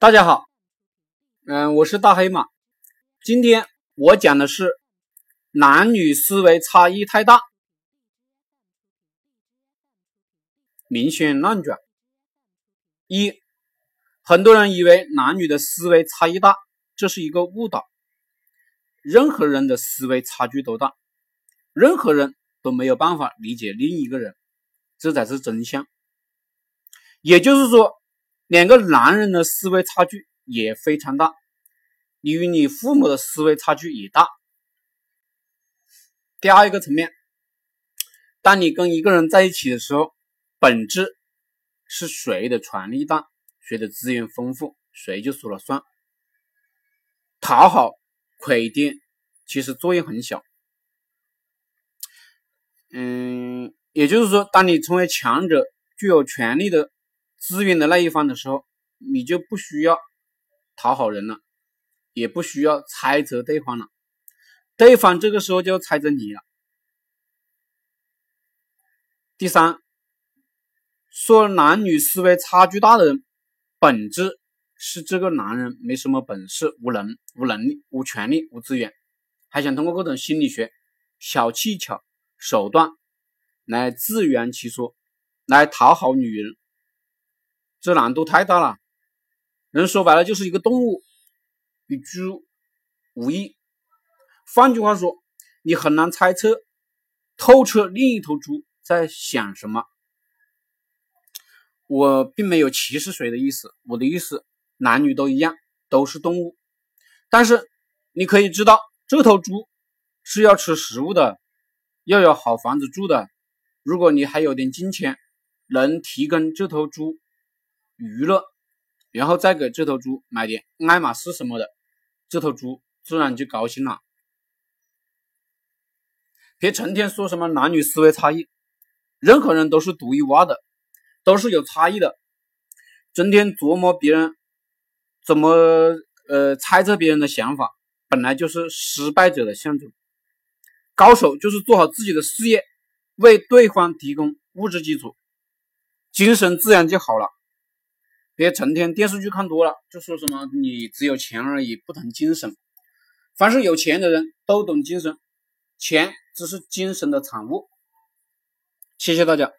大家好，嗯，我是大黑马。今天我讲的是男女思维差异太大，明显乱转。一，很多人以为男女的思维差异大，这是一个误导。任何人的思维差距都大，任何人都没有办法理解另一个人，这才是真相。也就是说。两个男人的思维差距也非常大，你与你父母的思维差距也大。第二一个层面，当你跟一个人在一起的时候，本质是谁的权力大，谁的资源丰富，谁就说了算。讨好、亏欠，其实作用很小。嗯，也就是说，当你成为强者，具有权力的。资源的那一方的时候，你就不需要讨好人了，也不需要猜测对方了，对方这个时候就猜着你了。第三，说男女思维差距大的人，本质是这个男人没什么本事，无能、无能力、无权利、无资源，还想通过各种心理学小技巧手段来自圆其说，来讨好女人。这难度太大了，人说白了就是一个动物，与猪无异。换句话说，你很难猜测透彻另一头猪在想什么。我并没有歧视谁的意思，我的意思，男女都一样，都是动物。但是你可以知道，这头猪是要吃食物的，要有好房子住的。如果你还有点金钱，能提供这头猪。娱乐，然后再给这头猪买点爱马仕什么的，这头猪自然就高兴了。别成天说什么男女思维差异，任何人都是独一无二的，都是有差异的。整天琢磨别人怎么呃猜测别人的想法，本来就是失败者的象征。高手就是做好自己的事业，为对方提供物质基础，精神自然就好了。别成天电视剧看多了，就说什么你只有钱而已，不懂精神。凡是有钱的人都懂精神，钱只是精神的产物。谢谢大家。